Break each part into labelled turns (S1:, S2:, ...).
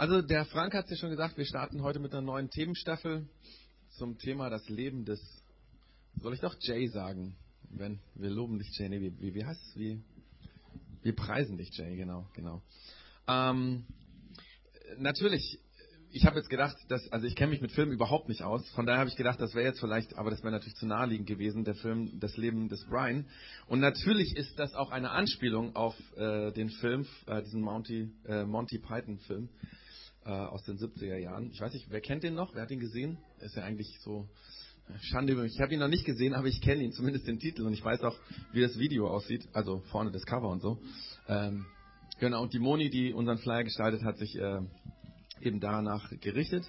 S1: Also der Frank hat es ja schon gesagt, wir starten heute mit einer neuen Themenstaffel zum Thema das Leben des, soll ich doch Jay sagen? Wenn, wir loben dich, Jay. Nee, wie, wie, heißt es? Wie, wir preisen dich, Jay, genau, genau. Ähm, natürlich, ich habe jetzt gedacht, dass, also ich kenne mich mit Filmen überhaupt nicht aus. Von daher habe ich gedacht, das wäre jetzt vielleicht, aber das wäre natürlich zu naheliegend gewesen, der Film Das Leben des Brian. Und natürlich ist das auch eine Anspielung auf äh, den Film, äh, diesen Monty, äh, Monty Python-Film äh, aus den 70er Jahren. Ich weiß nicht, wer kennt den noch? Wer hat ihn gesehen? Ist ja eigentlich so äh, Schande über mich. Ich habe ihn noch nicht gesehen, aber ich kenne ihn, zumindest den Titel. Und ich weiß auch, wie das Video aussieht. Also vorne das Cover und so. Ähm, genau, und die Moni, die unseren Flyer gestaltet hat, sich äh, eben danach gerichtet.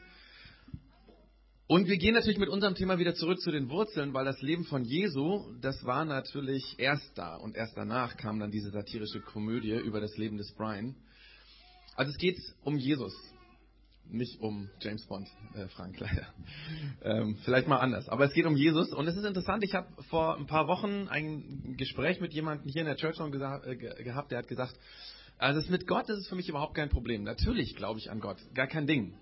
S1: Und wir gehen natürlich mit unserem Thema wieder zurück zu den Wurzeln, weil das Leben von Jesu, das war natürlich erst da und erst danach kam dann diese satirische Komödie über das Leben des Brian. Also es geht um Jesus, nicht um James Bond, äh, Frank leider. Ähm, vielleicht mal anders. Aber es geht um Jesus und es ist interessant, ich habe vor ein paar Wochen ein Gespräch mit jemandem hier in der Church äh, gehabt, der hat gesagt, also mit Gott ist es für mich überhaupt kein Problem. Natürlich glaube ich an Gott, gar kein Ding.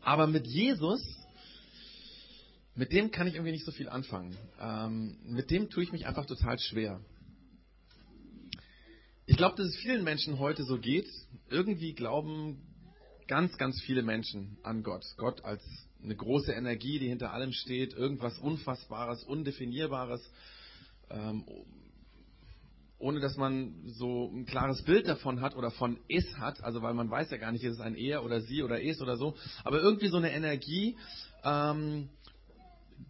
S1: Aber mit Jesus, mit dem kann ich irgendwie nicht so viel anfangen. Ähm, mit dem tue ich mich einfach total schwer. Ich glaube, dass es vielen Menschen heute so geht. Irgendwie glauben ganz, ganz viele Menschen an Gott. Gott als eine große Energie, die hinter allem steht, irgendwas Unfassbares, Undefinierbares. Ähm, ohne dass man so ein klares Bild davon hat oder von es hat, also weil man weiß ja gar nicht, ist es ein er oder sie oder es oder so, aber irgendwie so eine Energie, ähm,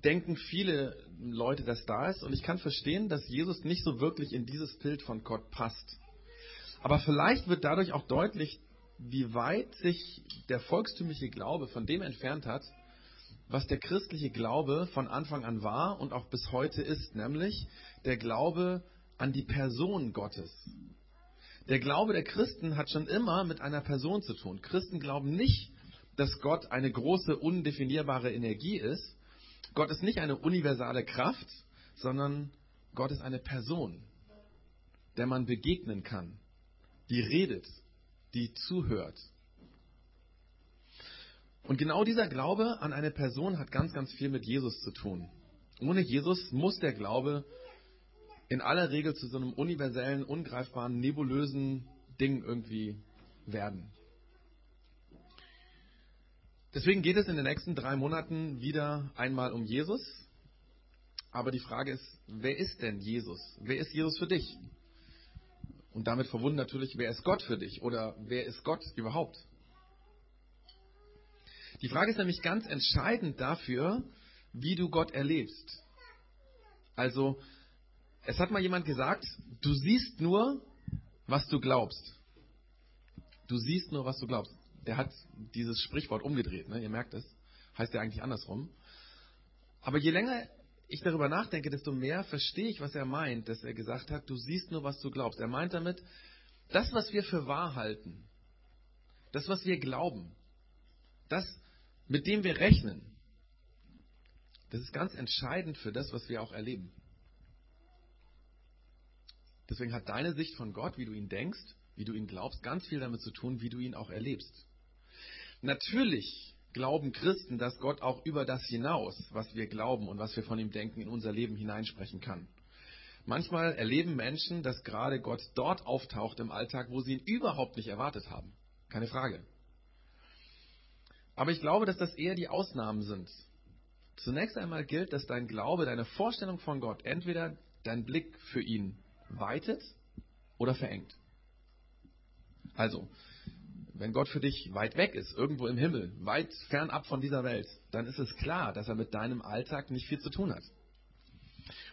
S1: denken viele Leute, dass da ist und ich kann verstehen, dass Jesus nicht so wirklich in dieses Bild von Gott passt. Aber vielleicht wird dadurch auch deutlich, wie weit sich der volkstümliche Glaube von dem entfernt hat, was der christliche Glaube von Anfang an war und auch bis heute ist, nämlich der Glaube an die Person Gottes. Der Glaube der Christen hat schon immer mit einer Person zu tun. Christen glauben nicht, dass Gott eine große, undefinierbare Energie ist. Gott ist nicht eine universale Kraft, sondern Gott ist eine Person, der man begegnen kann, die redet, die zuhört. Und genau dieser Glaube an eine Person hat ganz, ganz viel mit Jesus zu tun. Ohne Jesus muss der Glaube in aller Regel zu so einem universellen, ungreifbaren, nebulösen Ding irgendwie werden. Deswegen geht es in den nächsten drei Monaten wieder einmal um Jesus. Aber die Frage ist, wer ist denn Jesus? Wer ist Jesus für dich? Und damit verbunden natürlich, wer ist Gott für dich? Oder wer ist Gott überhaupt? Die Frage ist nämlich ganz entscheidend dafür, wie du Gott erlebst. Also, es hat mal jemand gesagt, du siehst nur, was du glaubst. Du siehst nur, was du glaubst. Der hat dieses Sprichwort umgedreht, ne? ihr merkt es. Heißt ja eigentlich andersrum. Aber je länger ich darüber nachdenke, desto mehr verstehe ich, was er meint, dass er gesagt hat, du siehst nur, was du glaubst. Er meint damit, das, was wir für wahr halten, das, was wir glauben, das, mit dem wir rechnen, das ist ganz entscheidend für das, was wir auch erleben. Deswegen hat deine Sicht von Gott, wie du ihn denkst, wie du ihn glaubst, ganz viel damit zu tun, wie du ihn auch erlebst. Natürlich glauben Christen, dass Gott auch über das hinaus, was wir glauben und was wir von ihm denken, in unser Leben hineinsprechen kann. Manchmal erleben Menschen, dass gerade Gott dort auftaucht im Alltag, wo sie ihn überhaupt nicht erwartet haben. Keine Frage. Aber ich glaube, dass das eher die Ausnahmen sind. Zunächst einmal gilt, dass dein Glaube, deine Vorstellung von Gott, entweder dein Blick für ihn weitet oder verengt. Also, wenn Gott für dich weit weg ist, irgendwo im Himmel, weit fernab von dieser Welt, dann ist es klar, dass er mit deinem Alltag nicht viel zu tun hat.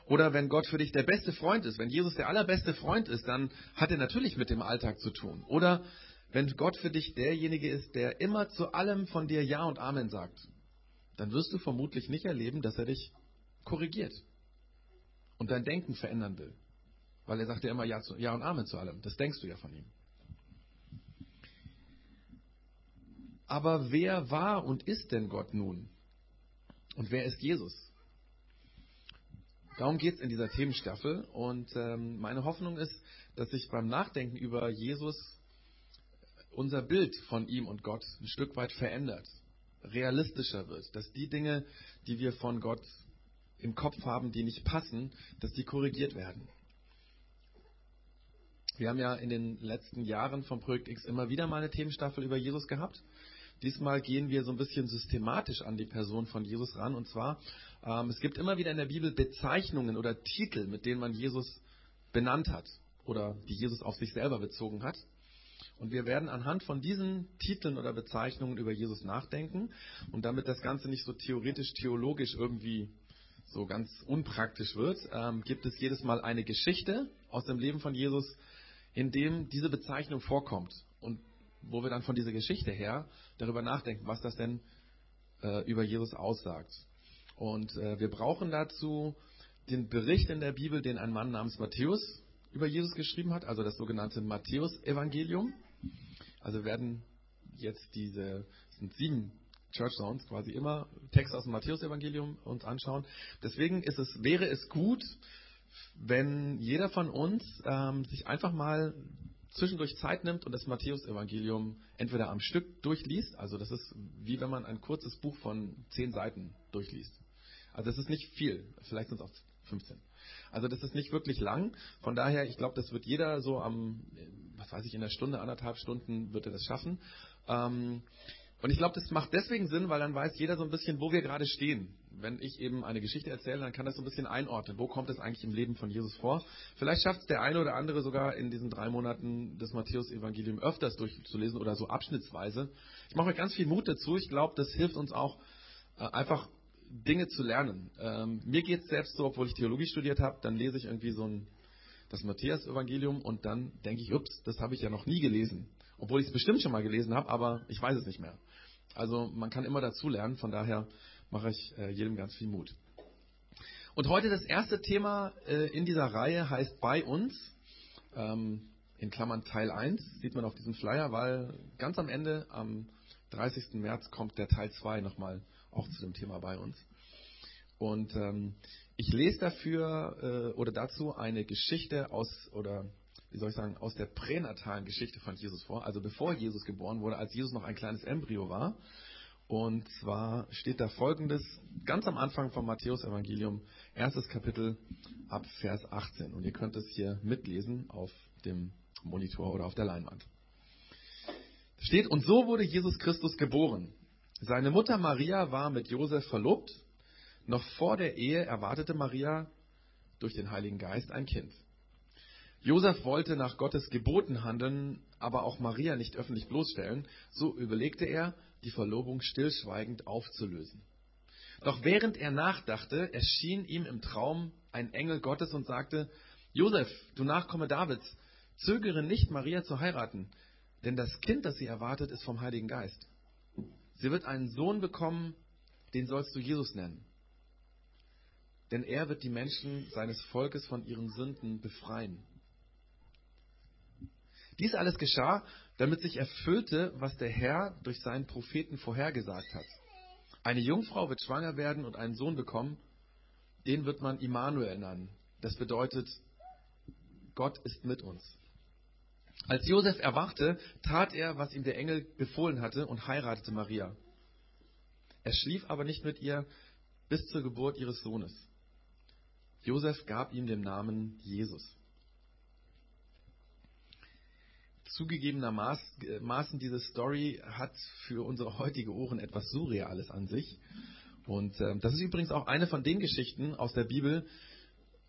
S1: Oder wenn Gott für dich der beste Freund ist, wenn Jesus der allerbeste Freund ist, dann hat er natürlich mit dem Alltag zu tun. Oder wenn Gott für dich derjenige ist, der immer zu allem von dir Ja und Amen sagt, dann wirst du vermutlich nicht erleben, dass er dich korrigiert und dein Denken verändern will. Weil er sagt ja immer ja, zu, ja und Amen zu allem. Das denkst du ja von ihm. Aber wer war und ist denn Gott nun? Und wer ist Jesus? Darum geht es in dieser Themenstaffel. Und ähm, meine Hoffnung ist, dass sich beim Nachdenken über Jesus unser Bild von ihm und Gott ein Stück weit verändert, realistischer wird, dass die Dinge, die wir von Gott im Kopf haben, die nicht passen, dass die korrigiert werden. Wir haben ja in den letzten Jahren vom Projekt X immer wieder mal eine Themenstaffel über Jesus gehabt. Diesmal gehen wir so ein bisschen systematisch an die Person von Jesus ran. Und zwar, ähm, es gibt immer wieder in der Bibel Bezeichnungen oder Titel, mit denen man Jesus benannt hat oder die Jesus auf sich selber bezogen hat. Und wir werden anhand von diesen Titeln oder Bezeichnungen über Jesus nachdenken. Und damit das Ganze nicht so theoretisch, theologisch irgendwie so ganz unpraktisch wird, ähm, gibt es jedes Mal eine Geschichte aus dem Leben von Jesus, in dem diese Bezeichnung vorkommt. Und wo wir dann von dieser Geschichte her darüber nachdenken, was das denn äh, über Jesus aussagt. Und äh, wir brauchen dazu den Bericht in der Bibel, den ein Mann namens Matthäus über Jesus geschrieben hat, also das sogenannte Matthäus-Evangelium. Also werden jetzt diese, es sind sieben Church Zones quasi immer Texte aus dem Matthäus-Evangelium uns anschauen. Deswegen ist es, wäre es gut, wenn jeder von uns ähm, sich einfach mal zwischendurch Zeit nimmt und das Matthäus-Evangelium entweder am Stück durchliest, also das ist wie wenn man ein kurzes Buch von zehn Seiten durchliest. Also das ist nicht viel, vielleicht sind es auch 15. Also das ist nicht wirklich lang. Von daher, ich glaube, das wird jeder so am, was weiß ich, in einer Stunde, anderthalb Stunden wird er das schaffen. Ähm, und ich glaube, das macht deswegen Sinn, weil dann weiß jeder so ein bisschen, wo wir gerade stehen. Wenn ich eben eine Geschichte erzähle, dann kann das so ein bisschen einordnen. Wo kommt es eigentlich im Leben von Jesus vor? Vielleicht schafft es der eine oder andere sogar in diesen drei Monaten das Matthäus-Evangelium öfters durchzulesen oder so abschnittsweise. Ich mache mir ganz viel Mut dazu. Ich glaube, das hilft uns auch äh, einfach Dinge zu lernen. Ähm, mir geht es selbst so, obwohl ich Theologie studiert habe, dann lese ich irgendwie so ein, das Matthäus-Evangelium und dann denke ich, ups, das habe ich ja noch nie gelesen. Obwohl ich es bestimmt schon mal gelesen habe, aber ich weiß es nicht mehr. Also man kann immer dazu lernen, von daher mache ich äh, jedem ganz viel Mut. Und heute das erste Thema äh, in dieser Reihe heißt bei uns, ähm, in Klammern Teil 1, sieht man auf diesem Flyer, weil ganz am Ende, am 30. März, kommt der Teil 2 nochmal auch zu dem Thema bei uns. Und ähm, ich lese dafür äh, oder dazu eine Geschichte aus oder wie soll ich sagen, aus der pränatalen Geschichte von Jesus vor, also bevor Jesus geboren wurde, als Jesus noch ein kleines Embryo war. Und zwar steht da folgendes, ganz am Anfang vom Matthäus-Evangelium, erstes Kapitel ab Vers 18. Und ihr könnt es hier mitlesen auf dem Monitor oder auf der Leinwand. Steht, und so wurde Jesus Christus geboren. Seine Mutter Maria war mit Josef verlobt. Noch vor der Ehe erwartete Maria durch den Heiligen Geist ein Kind. Josef wollte nach Gottes Geboten handeln, aber auch Maria nicht öffentlich bloßstellen. So überlegte er, die Verlobung stillschweigend aufzulösen. Doch während er nachdachte, erschien ihm im Traum ein Engel Gottes und sagte, Josef, du Nachkomme Davids, zögere nicht, Maria zu heiraten, denn das Kind, das sie erwartet, ist vom Heiligen Geist. Sie wird einen Sohn bekommen, den sollst du Jesus nennen. Denn er wird die Menschen seines Volkes von ihren Sünden befreien. Dies alles geschah, damit sich erfüllte, was der Herr durch seinen Propheten vorhergesagt hat. Eine Jungfrau wird schwanger werden und einen Sohn bekommen, den wird man Immanuel nennen. Das bedeutet, Gott ist mit uns. Als Josef erwachte, tat er, was ihm der Engel befohlen hatte und heiratete Maria. Er schlief aber nicht mit ihr bis zur Geburt ihres Sohnes. Josef gab ihm den Namen Jesus. Zugegebenermaßen, diese Story hat für unsere heutige Ohren etwas Surreales an sich. Und äh, das ist übrigens auch eine von den Geschichten aus der Bibel,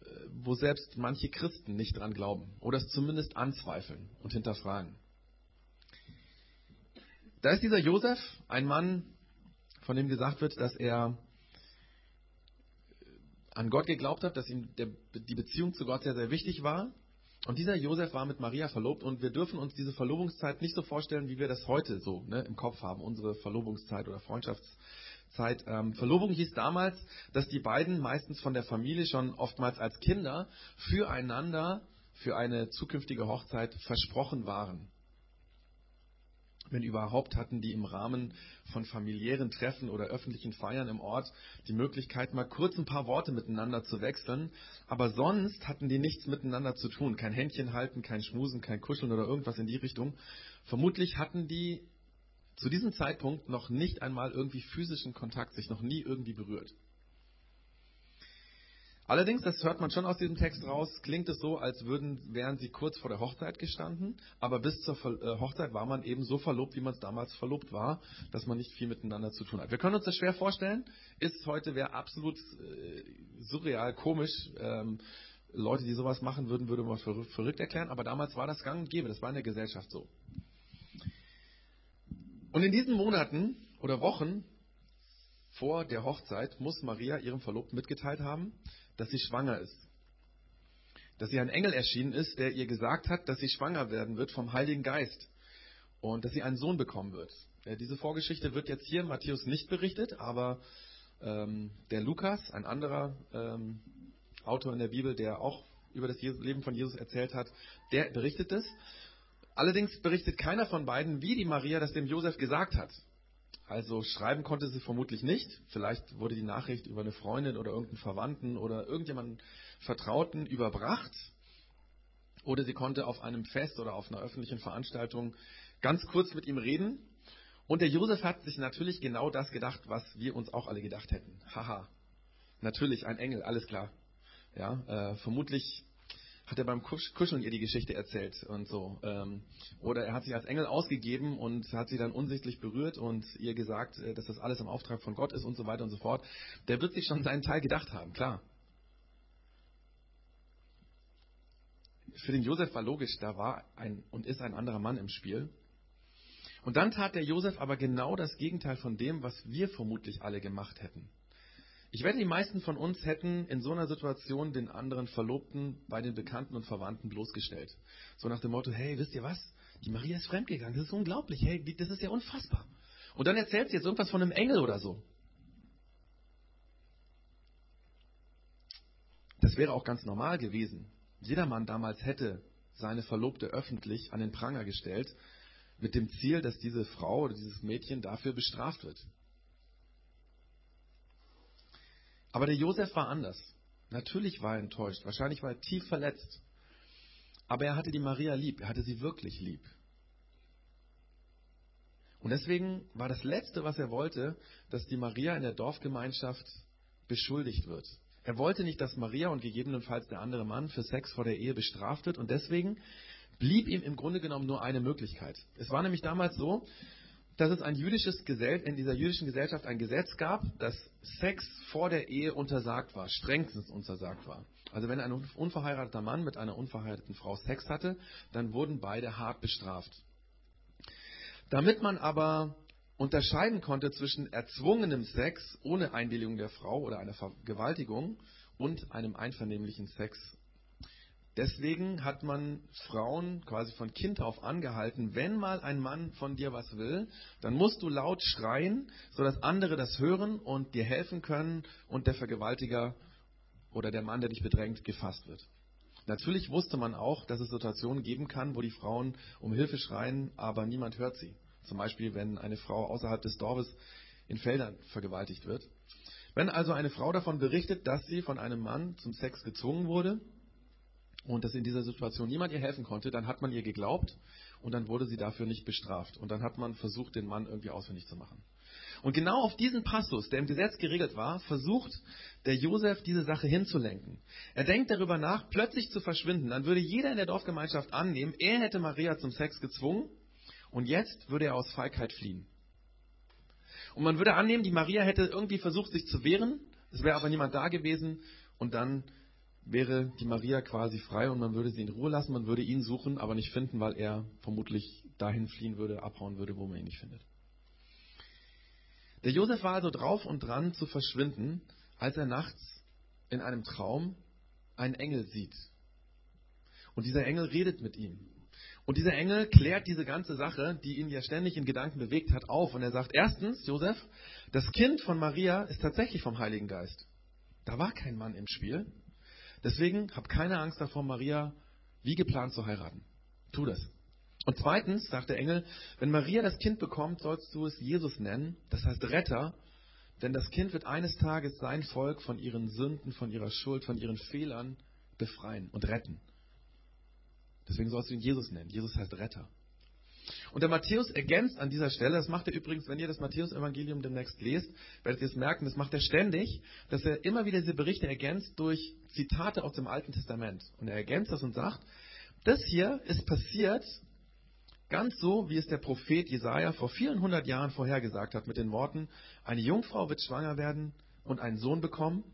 S1: äh, wo selbst manche Christen nicht dran glauben oder es zumindest anzweifeln und hinterfragen. Da ist dieser Josef, ein Mann, von dem gesagt wird, dass er an Gott geglaubt hat, dass ihm der, die Beziehung zu Gott sehr, sehr wichtig war und dieser Josef war mit Maria verlobt und wir dürfen uns diese Verlobungszeit nicht so vorstellen, wie wir das heute so ne, im Kopf haben, unsere Verlobungszeit oder Freundschaftszeit. Ähm, Verlobung hieß damals, dass die beiden meistens von der Familie schon oftmals als Kinder füreinander für eine zukünftige Hochzeit versprochen waren. Wenn überhaupt hatten die im Rahmen von familiären Treffen oder öffentlichen Feiern im Ort die Möglichkeit, mal kurz ein paar Worte miteinander zu wechseln. Aber sonst hatten die nichts miteinander zu tun. Kein Händchen halten, kein Schmusen, kein Kuscheln oder irgendwas in die Richtung. Vermutlich hatten die zu diesem Zeitpunkt noch nicht einmal irgendwie physischen Kontakt, sich noch nie irgendwie berührt. Allerdings, das hört man schon aus diesem Text raus, klingt es so, als würden, wären sie kurz vor der Hochzeit gestanden, aber bis zur äh, Hochzeit war man eben so verlobt, wie man es damals verlobt war, dass man nicht viel miteinander zu tun hat. Wir können uns das schwer vorstellen, ist heute, wäre absolut äh, surreal, komisch, ähm, Leute, die sowas machen würden, würde man für verrückt erklären, aber damals war das gang und gäbe, das war in der Gesellschaft so. Und in diesen Monaten oder Wochen vor der Hochzeit muss Maria ihrem Verlobten mitgeteilt haben, dass sie schwanger ist. Dass ihr ein Engel erschienen ist, der ihr gesagt hat, dass sie schwanger werden wird vom Heiligen Geist und dass sie einen Sohn bekommen wird. Diese Vorgeschichte wird jetzt hier in Matthäus nicht berichtet, aber ähm, der Lukas, ein anderer ähm, Autor in der Bibel, der auch über das Leben von Jesus erzählt hat, der berichtet es. Allerdings berichtet keiner von beiden, wie die Maria das dem Josef gesagt hat. Also schreiben konnte sie vermutlich nicht. Vielleicht wurde die Nachricht über eine Freundin oder irgendeinen Verwandten oder irgendjemanden Vertrauten überbracht. Oder sie konnte auf einem Fest oder auf einer öffentlichen Veranstaltung ganz kurz mit ihm reden. Und der Josef hat sich natürlich genau das gedacht, was wir uns auch alle gedacht hätten. Haha, natürlich ein Engel, alles klar. Ja, äh, vermutlich hat er beim Kuscheln ihr die Geschichte erzählt und so. Ähm, oder er hat sich als Engel ausgegeben und hat sie dann unsichtlich berührt und ihr gesagt, äh, dass das alles im Auftrag von Gott ist und so weiter und so fort. Der wird sich schon seinen Teil gedacht haben, klar. Für den Josef war logisch, da war ein und ist ein anderer Mann im Spiel. Und dann tat der Josef aber genau das Gegenteil von dem, was wir vermutlich alle gemacht hätten. Ich wette, die meisten von uns hätten in so einer Situation den anderen Verlobten bei den Bekannten und Verwandten bloßgestellt. So nach dem Motto, hey, wisst ihr was? Die Maria ist fremdgegangen. Das ist unglaublich. Hey, das ist ja unfassbar. Und dann erzählt sie jetzt irgendwas von einem Engel oder so. Das wäre auch ganz normal gewesen. Jeder Mann damals hätte seine Verlobte öffentlich an den Pranger gestellt, mit dem Ziel, dass diese Frau oder dieses Mädchen dafür bestraft wird. Aber der Josef war anders. Natürlich war er enttäuscht. Wahrscheinlich war er tief verletzt. Aber er hatte die Maria lieb. Er hatte sie wirklich lieb. Und deswegen war das Letzte, was er wollte, dass die Maria in der Dorfgemeinschaft beschuldigt wird. Er wollte nicht, dass Maria und gegebenenfalls der andere Mann für Sex vor der Ehe bestraft wird. Und deswegen blieb ihm im Grunde genommen nur eine Möglichkeit. Es war nämlich damals so, dass es ein jüdisches Gesell in dieser jüdischen Gesellschaft ein Gesetz gab, dass Sex vor der Ehe untersagt war, strengstens untersagt war. Also wenn ein unverheirateter Mann mit einer unverheirateten Frau Sex hatte, dann wurden beide hart bestraft. Damit man aber unterscheiden konnte zwischen erzwungenem Sex ohne Einwilligung der Frau oder einer Vergewaltigung und einem einvernehmlichen Sex Deswegen hat man Frauen quasi von Kind auf angehalten, wenn mal ein Mann von dir was will, dann musst du laut schreien, sodass andere das hören und dir helfen können und der Vergewaltiger oder der Mann, der dich bedrängt, gefasst wird. Natürlich wusste man auch, dass es Situationen geben kann, wo die Frauen um Hilfe schreien, aber niemand hört sie. Zum Beispiel, wenn eine Frau außerhalb des Dorfes in Feldern vergewaltigt wird. Wenn also eine Frau davon berichtet, dass sie von einem Mann zum Sex gezwungen wurde, und dass in dieser Situation niemand ihr helfen konnte, dann hat man ihr geglaubt und dann wurde sie dafür nicht bestraft. Und dann hat man versucht, den Mann irgendwie ausfindig zu machen. Und genau auf diesen Passus, der im Gesetz geregelt war, versucht der Josef diese Sache hinzulenken. Er denkt darüber nach, plötzlich zu verschwinden. Dann würde jeder in der Dorfgemeinschaft annehmen, er hätte Maria zum Sex gezwungen und jetzt würde er aus Feigheit fliehen. Und man würde annehmen, die Maria hätte irgendwie versucht, sich zu wehren, es wäre aber niemand da gewesen und dann wäre die Maria quasi frei und man würde sie in Ruhe lassen, man würde ihn suchen, aber nicht finden, weil er vermutlich dahin fliehen würde, abhauen würde, wo man ihn nicht findet. Der Josef war also drauf und dran zu verschwinden, als er nachts in einem Traum einen Engel sieht. Und dieser Engel redet mit ihm. Und dieser Engel klärt diese ganze Sache, die ihn ja ständig in Gedanken bewegt hat, auf. Und er sagt, erstens, Josef, das Kind von Maria ist tatsächlich vom Heiligen Geist. Da war kein Mann im Spiel. Deswegen hab keine Angst davor, Maria wie geplant zu heiraten. Tu das. Und zweitens sagt der Engel, wenn Maria das Kind bekommt, sollst du es Jesus nennen, das heißt Retter, denn das Kind wird eines Tages sein Volk von ihren Sünden, von ihrer Schuld, von ihren Fehlern befreien und retten. Deswegen sollst du ihn Jesus nennen. Jesus heißt Retter. Und der Matthäus ergänzt an dieser Stelle, das macht er übrigens, wenn ihr das Matthäus-Evangelium demnächst lest, werdet ihr es merken, das macht er ständig, dass er immer wieder diese Berichte ergänzt durch Zitate aus dem Alten Testament. Und er ergänzt das und sagt, das hier ist passiert ganz so, wie es der Prophet Jesaja vor vielen hundert Jahren vorhergesagt hat, mit den Worten, eine Jungfrau wird schwanger werden und einen Sohn bekommen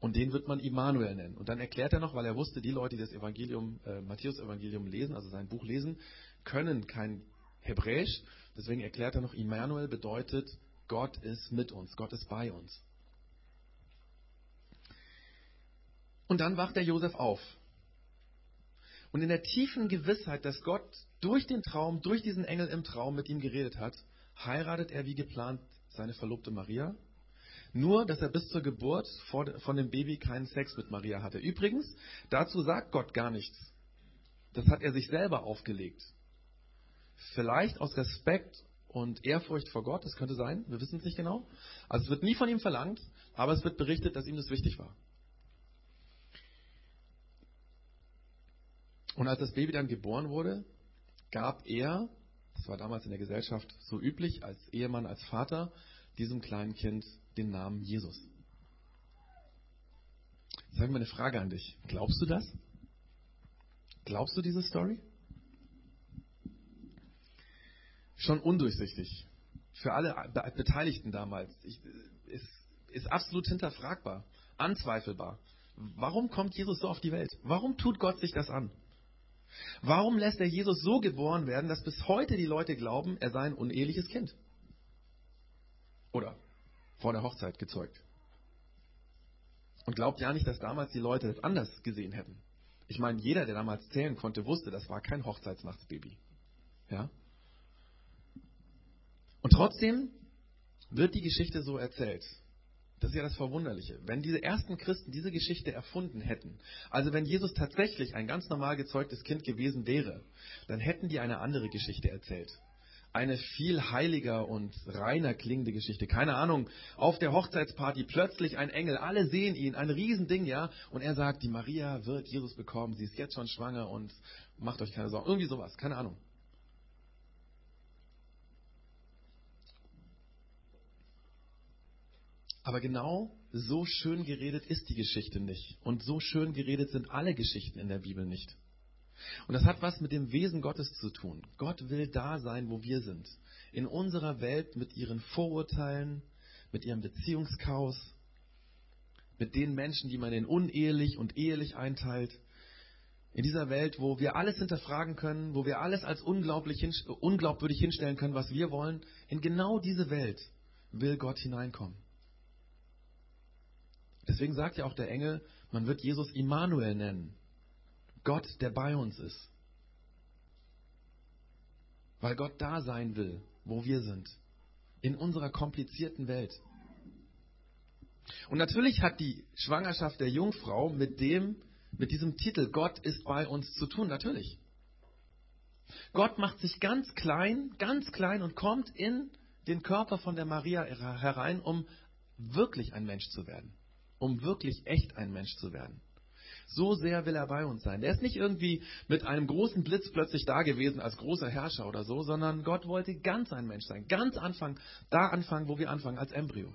S1: und den wird man Immanuel nennen. Und dann erklärt er noch, weil er wusste, die Leute, die das Evangelium, äh, Matthäus-Evangelium lesen, also sein Buch lesen, können kein Hebräisch. Deswegen erklärt er noch, Immanuel bedeutet, Gott ist mit uns, Gott ist bei uns. Und dann wacht der Josef auf. Und in der tiefen Gewissheit, dass Gott durch den Traum, durch diesen Engel im Traum mit ihm geredet hat, heiratet er wie geplant seine Verlobte Maria nur, dass er bis zur Geburt von dem Baby keinen Sex mit Maria hatte. Übrigens, dazu sagt Gott gar nichts. Das hat er sich selber aufgelegt. Vielleicht aus Respekt und Ehrfurcht vor Gott, das könnte sein, wir wissen es nicht genau. Also es wird nie von ihm verlangt, aber es wird berichtet, dass ihm das wichtig war. Und als das Baby dann geboren wurde, gab er, das war damals in der Gesellschaft so üblich, als Ehemann, als Vater, diesem kleinen Kind den Namen Jesus. Jetzt habe ich mal eine Frage an dich. Glaubst du das? Glaubst du diese Story? Schon undurchsichtig. Für alle Beteiligten damals. Ich, ist, ist absolut hinterfragbar, anzweifelbar. Warum kommt Jesus so auf die Welt? Warum tut Gott sich das an? Warum lässt er Jesus so geboren werden, dass bis heute die Leute glauben, er sei ein uneheliches Kind? Oder vor der Hochzeit gezeugt. Und glaubt ja nicht, dass damals die Leute es anders gesehen hätten. Ich meine, jeder, der damals zählen konnte, wusste, das war kein Hochzeitsnachtsbaby. Ja? Und trotzdem wird die Geschichte so erzählt. Das ist ja das Verwunderliche. Wenn diese ersten Christen diese Geschichte erfunden hätten, also wenn Jesus tatsächlich ein ganz normal gezeugtes Kind gewesen wäre, dann hätten die eine andere Geschichte erzählt eine viel heiliger und reiner klingende Geschichte. Keine Ahnung, auf der Hochzeitsparty plötzlich ein Engel, alle sehen ihn, ein Riesending, ja, und er sagt, die Maria wird Jesus bekommen, sie ist jetzt schon schwanger und macht euch keine Sorgen. Irgendwie sowas, keine Ahnung. Aber genau so schön geredet ist die Geschichte nicht. Und so schön geredet sind alle Geschichten in der Bibel nicht. Und das hat was mit dem Wesen Gottes zu tun. Gott will da sein, wo wir sind. In unserer Welt mit ihren Vorurteilen, mit ihrem Beziehungschaos, mit den Menschen, die man in unehelich und ehelich einteilt. In dieser Welt, wo wir alles hinterfragen können, wo wir alles als unglaublich, unglaubwürdig hinstellen können, was wir wollen, in genau diese Welt will Gott hineinkommen. Deswegen sagt ja auch der Engel, man wird Jesus Immanuel nennen. Gott, der bei uns ist. Weil Gott da sein will, wo wir sind. In unserer komplizierten Welt. Und natürlich hat die Schwangerschaft der Jungfrau mit dem, mit diesem Titel Gott ist bei uns zu tun, natürlich. Gott macht sich ganz klein, ganz klein und kommt in den Körper von der Maria herein, um wirklich ein Mensch zu werden. Um wirklich echt ein Mensch zu werden. So sehr will er bei uns sein. Der ist nicht irgendwie mit einem großen Blitz plötzlich da gewesen als großer Herrscher oder so, sondern Gott wollte ganz ein Mensch sein. Ganz anfangen, da anfangen, wo wir anfangen, als Embryo.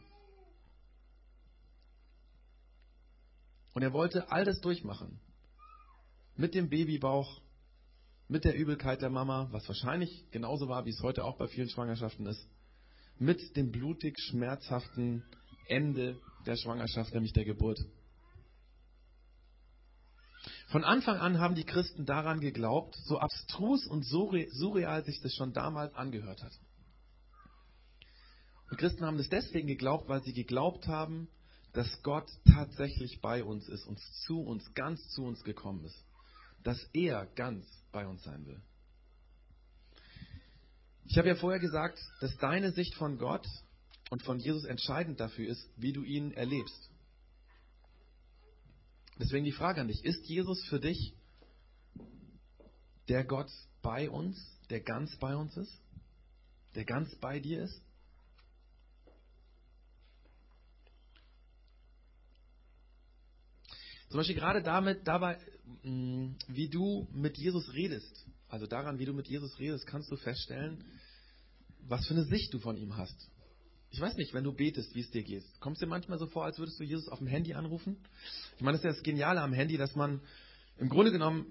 S1: Und er wollte all das durchmachen. Mit dem Babybauch, mit der Übelkeit der Mama, was wahrscheinlich genauso war, wie es heute auch bei vielen Schwangerschaften ist. Mit dem blutig schmerzhaften Ende der Schwangerschaft, nämlich der Geburt. Von Anfang an haben die Christen daran geglaubt, so abstrus und surreal sich das schon damals angehört hat. Und Christen haben das deswegen geglaubt, weil sie geglaubt haben, dass Gott tatsächlich bei uns ist, uns zu uns, ganz zu uns gekommen ist. Dass er ganz bei uns sein will. Ich habe ja vorher gesagt, dass deine Sicht von Gott und von Jesus entscheidend dafür ist, wie du ihn erlebst. Deswegen die Frage an dich, ist Jesus für dich der Gott, bei uns, der ganz bei uns ist? Der ganz bei dir ist? Zum Beispiel gerade damit, dabei, mm, wie du mit Jesus redest, also daran, wie du mit Jesus redest, kannst du feststellen, was für eine Sicht du von ihm hast. Ich weiß nicht, wenn du betest, wie es dir geht. Kommst dir manchmal so vor, als würdest du Jesus auf dem Handy anrufen? Ich meine, das ist ja das Geniale am Handy, dass man im Grunde genommen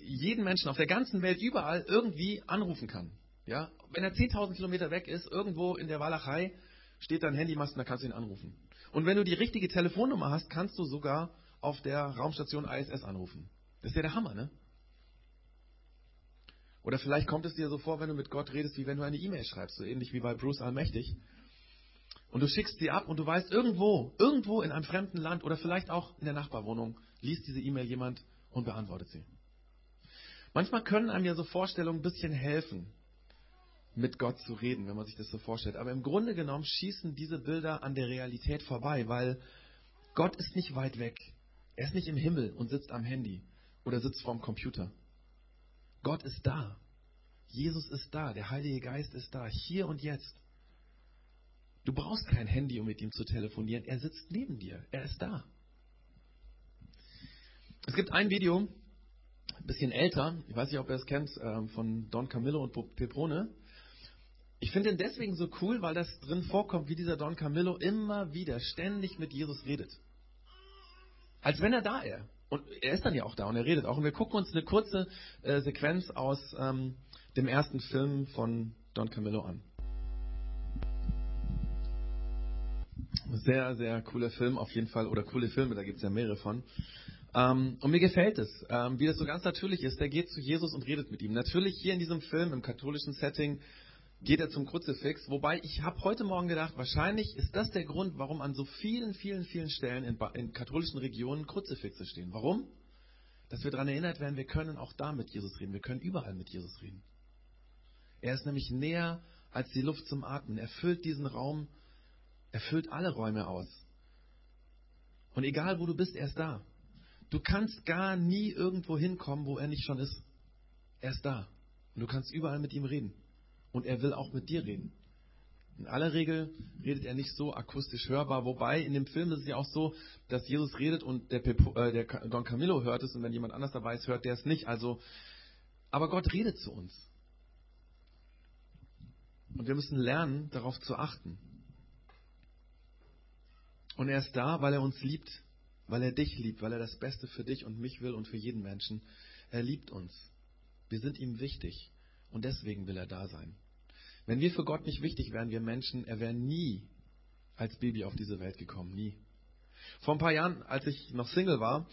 S1: jeden Menschen auf der ganzen Welt überall irgendwie anrufen kann. Ja? Wenn er 10.000 Kilometer weg ist, irgendwo in der Walachei, steht dein Handymast und da kannst du ihn anrufen. Und wenn du die richtige Telefonnummer hast, kannst du sogar auf der Raumstation ISS anrufen. Das ist ja der Hammer, ne? Oder vielleicht kommt es dir so vor, wenn du mit Gott redest, wie wenn du eine E-Mail schreibst, so ähnlich wie bei Bruce Allmächtig. Und du schickst sie ab und du weißt, irgendwo, irgendwo in einem fremden Land oder vielleicht auch in der Nachbarwohnung liest diese E-Mail jemand und beantwortet sie. Manchmal können einem ja so Vorstellungen ein bisschen helfen, mit Gott zu reden, wenn man sich das so vorstellt. Aber im Grunde genommen schießen diese Bilder an der Realität vorbei, weil Gott ist nicht weit weg. Er ist nicht im Himmel und sitzt am Handy oder sitzt vorm Computer. Gott ist da. Jesus ist da. Der Heilige Geist ist da. Hier und jetzt. Du brauchst kein Handy, um mit ihm zu telefonieren. Er sitzt neben dir. Er ist da. Es gibt ein Video, ein bisschen älter, ich weiß nicht, ob ihr es kennt, ähm, von Don Camillo und Peprone. Ich finde ihn deswegen so cool, weil das drin vorkommt, wie dieser Don Camillo immer wieder ständig mit Jesus redet. Als wenn er da ist. Und er ist dann ja auch da und er redet auch. Und wir gucken uns eine kurze äh, Sequenz aus ähm, dem ersten Film von Don Camillo an. Sehr, sehr cooler Film auf jeden Fall. Oder coole Filme, da gibt es ja mehrere von. Ähm, und mir gefällt es, ähm, wie das so ganz natürlich ist. Der geht zu Jesus und redet mit ihm. Natürlich hier in diesem Film, im katholischen Setting, geht er zum Kruzifix. Wobei ich habe heute Morgen gedacht, wahrscheinlich ist das der Grund, warum an so vielen, vielen, vielen Stellen in, in katholischen Regionen Kruzifixe stehen. Warum? Dass wir daran erinnert werden, wir können auch da mit Jesus reden. Wir können überall mit Jesus reden. Er ist nämlich näher als die Luft zum Atmen. Er füllt diesen Raum, er füllt alle Räume aus. Und egal wo du bist, er ist da. Du kannst gar nie irgendwo hinkommen, wo er nicht schon ist. Er ist da. Und du kannst überall mit ihm reden. Und er will auch mit dir reden. In aller Regel redet er nicht so akustisch hörbar, wobei in dem Film ist es ja auch so, dass Jesus redet und der, Pepo, äh, der Don Camillo hört es und wenn jemand anders dabei ist, hört der es nicht. Also, aber Gott redet zu uns. Und wir müssen lernen, darauf zu achten. Und er ist da, weil er uns liebt, weil er dich liebt, weil er das Beste für dich und mich will und für jeden Menschen. Er liebt uns. Wir sind ihm wichtig und deswegen will er da sein. Wenn wir für Gott nicht wichtig wären, wir Menschen, er wäre nie als Baby auf diese Welt gekommen, nie. Vor ein paar Jahren, als ich noch Single war,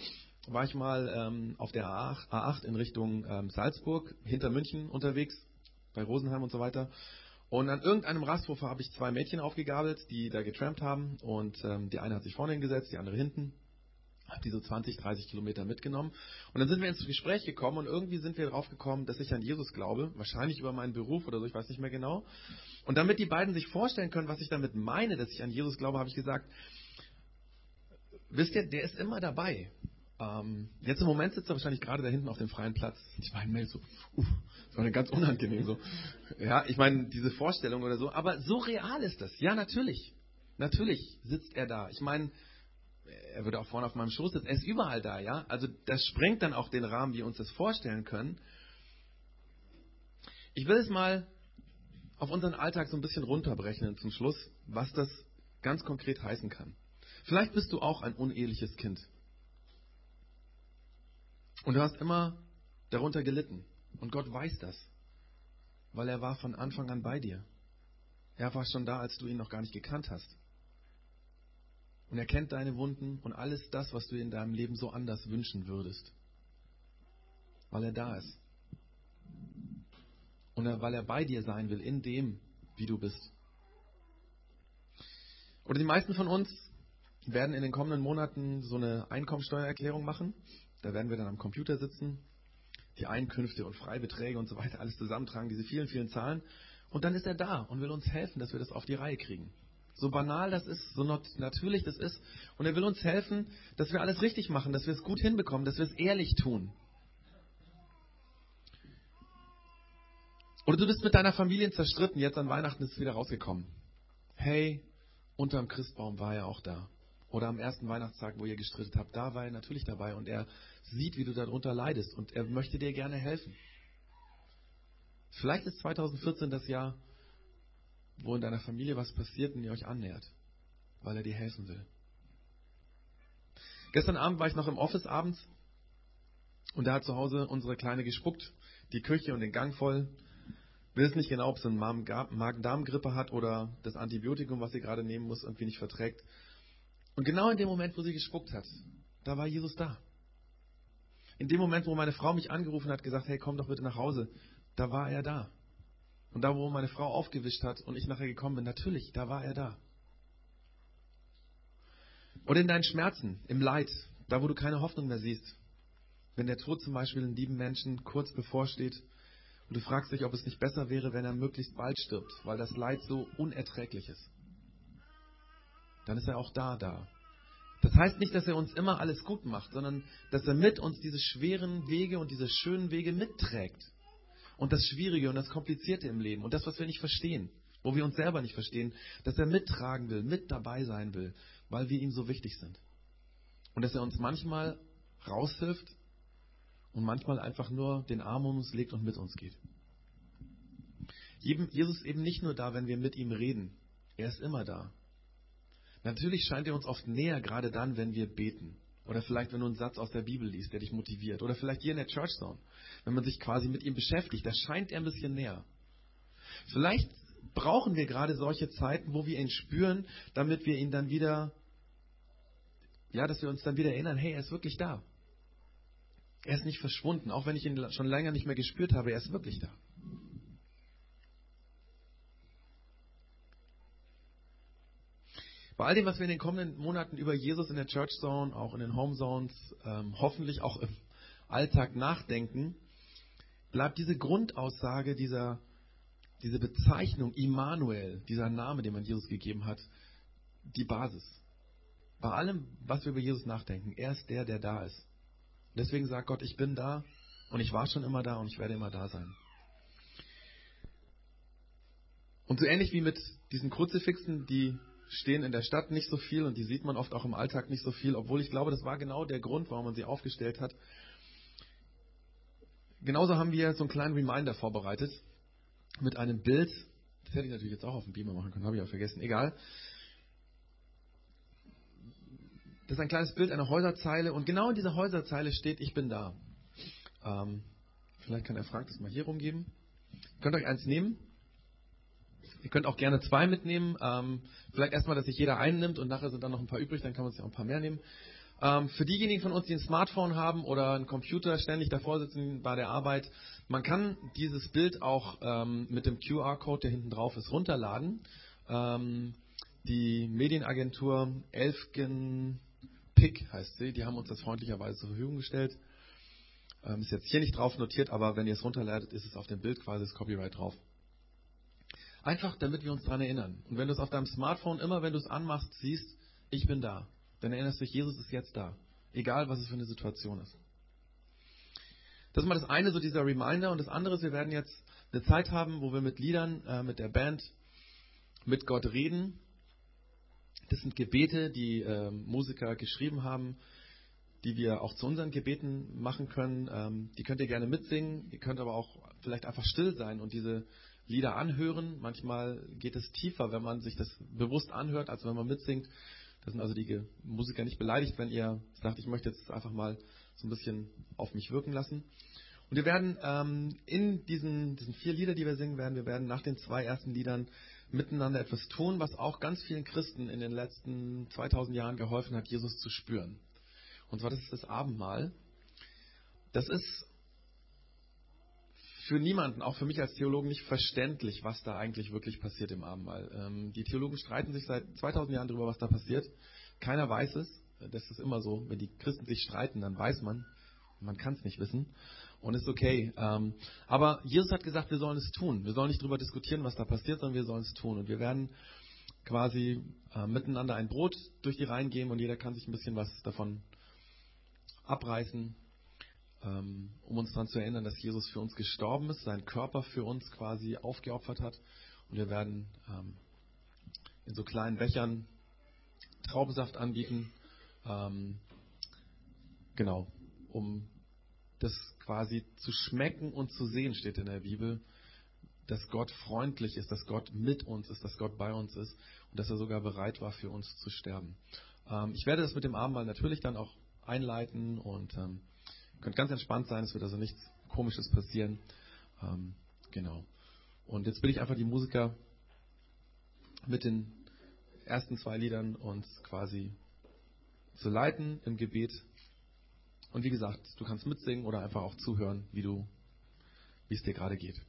S1: war ich mal ähm, auf der A8 in Richtung ähm, Salzburg, hinter München unterwegs, bei Rosenheim und so weiter. Und an irgendeinem Rasthofer habe ich zwei Mädchen aufgegabelt, die da getrampt haben. Und ähm, die eine hat sich vorne hingesetzt, die andere hinten habe die so 20, 30 Kilometer mitgenommen. Und dann sind wir ins Gespräch gekommen und irgendwie sind wir darauf gekommen, dass ich an Jesus glaube. Wahrscheinlich über meinen Beruf oder so, ich weiß nicht mehr genau. Und damit die beiden sich vorstellen können, was ich damit meine, dass ich an Jesus glaube, habe ich gesagt, wisst ihr, der ist immer dabei. Ähm, jetzt im Moment sitzt er wahrscheinlich gerade da hinten auf dem freien Platz. Ich meine, so, uff, das war ganz unangenehm so. Ja, ich meine, diese Vorstellung oder so. Aber so real ist das. Ja, natürlich. Natürlich sitzt er da. Ich meine, er würde auch vorne auf meinem Schoß sitzen. Er ist überall da, ja. Also das sprengt dann auch den Rahmen, wie wir uns das vorstellen können. Ich will es mal auf unseren Alltag so ein bisschen runterbrechen zum Schluss, was das ganz konkret heißen kann. Vielleicht bist du auch ein uneheliches Kind. Und du hast immer darunter gelitten. Und Gott weiß das, weil er war von Anfang an bei dir. Er war schon da, als du ihn noch gar nicht gekannt hast. Und er kennt deine Wunden und alles das, was du in deinem Leben so anders wünschen würdest. Weil er da ist. Und weil er bei dir sein will, in dem, wie du bist. Oder die meisten von uns werden in den kommenden Monaten so eine Einkommensteuererklärung machen. Da werden wir dann am Computer sitzen, die Einkünfte und Freibeträge und so weiter alles zusammentragen, diese vielen, vielen Zahlen. Und dann ist er da und will uns helfen, dass wir das auf die Reihe kriegen. So banal das ist, so natürlich das ist. Und er will uns helfen, dass wir alles richtig machen, dass wir es gut hinbekommen, dass wir es ehrlich tun. Oder du bist mit deiner Familie zerstritten, jetzt an Weihnachten ist es wieder rausgekommen. Hey, unterm Christbaum war er auch da. Oder am ersten Weihnachtstag, wo ihr gestritten habt, da war er natürlich dabei und er sieht, wie du darunter leidest und er möchte dir gerne helfen. Vielleicht ist 2014 das Jahr, wo in deiner Familie was passiert und ihr euch annähert, weil er dir helfen will. Gestern Abend war ich noch im Office abends und da hat zu Hause unsere Kleine gespuckt, die Küche und den Gang voll. Wir wissen nicht genau, ob sie eine Magen-Darm-Grippe hat oder das Antibiotikum, was sie gerade nehmen muss, irgendwie nicht verträgt. Und genau in dem Moment, wo sie gespuckt hat, da war Jesus da. In dem Moment, wo meine Frau mich angerufen hat, gesagt, hey, komm doch bitte nach Hause, da war er da. Und da, wo meine Frau aufgewischt hat und ich nachher gekommen bin, natürlich, da war er da. Oder in deinen Schmerzen, im Leid, da, wo du keine Hoffnung mehr siehst. Wenn der Tod zum Beispiel einen lieben Menschen kurz bevorsteht und du fragst dich, ob es nicht besser wäre, wenn er möglichst bald stirbt, weil das Leid so unerträglich ist. Dann ist er auch da, da. Das heißt nicht, dass er uns immer alles gut macht, sondern dass er mit uns diese schweren Wege und diese schönen Wege mitträgt. Und das Schwierige und das Komplizierte im Leben und das, was wir nicht verstehen, wo wir uns selber nicht verstehen, dass er mittragen will, mit dabei sein will, weil wir ihm so wichtig sind. Und dass er uns manchmal raushilft und manchmal einfach nur den Arm um uns legt und mit uns geht. Jesus ist eben nicht nur da, wenn wir mit ihm reden. Er ist immer da. Natürlich scheint er uns oft näher, gerade dann, wenn wir beten. Oder vielleicht, wenn du einen Satz aus der Bibel liest, der dich motiviert. Oder vielleicht hier in der Church Zone, wenn man sich quasi mit ihm beschäftigt, da scheint er ein bisschen näher. Vielleicht brauchen wir gerade solche Zeiten, wo wir ihn spüren, damit wir ihn dann wieder, ja, dass wir uns dann wieder erinnern, hey, er ist wirklich da. Er ist nicht verschwunden, auch wenn ich ihn schon länger nicht mehr gespürt habe, er ist wirklich da. Bei all dem, was wir in den kommenden Monaten über Jesus in der Church Zone, auch in den Home Zones, ähm, hoffentlich auch im Alltag nachdenken, bleibt diese Grundaussage, dieser, diese Bezeichnung Immanuel, dieser Name, den man Jesus gegeben hat, die Basis. Bei allem, was wir über Jesus nachdenken, er ist der, der da ist. Deswegen sagt Gott, ich bin da und ich war schon immer da und ich werde immer da sein. Und so ähnlich wie mit diesen Kruzifixen, die stehen in der Stadt nicht so viel und die sieht man oft auch im Alltag nicht so viel, obwohl ich glaube, das war genau der Grund, warum man sie aufgestellt hat. Genauso haben wir so einen kleinen Reminder vorbereitet mit einem Bild. Das hätte ich natürlich jetzt auch auf dem Beamer machen können, habe ich auch vergessen. Egal. Das ist ein kleines Bild einer Häuserzeile und genau in dieser Häuserzeile steht, ich bin da. Ähm, vielleicht kann der Frank das mal hier rumgeben. Ihr könnt euch eins nehmen. Ihr könnt auch gerne zwei mitnehmen. Ähm, vielleicht erstmal, dass sich jeder einen nimmt und nachher sind dann noch ein paar übrig, dann kann man sich auch ein paar mehr nehmen. Ähm, für diejenigen von uns, die ein Smartphone haben oder einen Computer ständig davor sitzen bei der Arbeit, man kann dieses Bild auch ähm, mit dem QR-Code, der hinten drauf ist, runterladen. Ähm, die Medienagentur Elfgen Pick heißt sie. Die haben uns das freundlicherweise zur Verfügung gestellt. Ähm, ist jetzt hier nicht drauf notiert, aber wenn ihr es runterladet, ist es auf dem Bild quasi das Copyright drauf. Einfach, damit wir uns daran erinnern. Und wenn du es auf deinem Smartphone immer, wenn du es anmachst, siehst, ich bin da, dann erinnerst du dich, Jesus ist jetzt da. Egal, was es für eine Situation ist. Das ist mal das eine, so dieser Reminder. Und das andere ist, wir werden jetzt eine Zeit haben, wo wir mit Liedern, äh, mit der Band, mit Gott reden das sind Gebete, die äh, Musiker geschrieben haben, die wir auch zu unseren Gebeten machen können. Ähm, die könnt ihr gerne mitsingen. Ihr könnt aber auch vielleicht einfach still sein und diese Lieder anhören. Manchmal geht es tiefer, wenn man sich das bewusst anhört, als wenn man mitsingt. Da sind also die Musiker nicht beleidigt, wenn ihr sagt, ich möchte jetzt einfach mal so ein bisschen auf mich wirken lassen. Und wir werden ähm, in diesen, diesen vier Lieder, die wir singen werden, wir werden nach den zwei ersten Liedern miteinander etwas tun, was auch ganz vielen Christen in den letzten 2000 Jahren geholfen hat, Jesus zu spüren. Und zwar das ist das Abendmahl. Das ist für niemanden, auch für mich als Theologen, nicht verständlich, was da eigentlich wirklich passiert im Abendmahl. Ähm, die Theologen streiten sich seit 2000 Jahren darüber, was da passiert. Keiner weiß es. Das ist immer so. Wenn die Christen sich streiten, dann weiß man. Man kann es nicht wissen und ist okay. Ähm, aber Jesus hat gesagt, wir sollen es tun. Wir sollen nicht darüber diskutieren, was da passiert, sondern wir sollen es tun. Und wir werden quasi äh, miteinander ein Brot durch die Reihen geben und jeder kann sich ein bisschen was davon abreißen. Ähm, um uns daran zu erinnern, dass Jesus für uns gestorben ist, seinen Körper für uns quasi aufgeopfert hat. Und wir werden ähm, in so kleinen Bechern Traubensaft anbieten, ähm, genau, um das quasi zu schmecken und zu sehen, steht in der Bibel, dass Gott freundlich ist, dass Gott mit uns ist, dass Gott bei uns ist und dass er sogar bereit war, für uns zu sterben. Ich werde das mit dem Abendmahl natürlich dann auch einleiten und könnt ganz entspannt sein, es wird also nichts Komisches passieren. Ähm, genau. Und jetzt will ich einfach die Musiker mit den ersten zwei Liedern uns quasi zu leiten im Gebet. Und wie gesagt, du kannst mitsingen oder einfach auch zuhören, wie du, wie es dir gerade geht.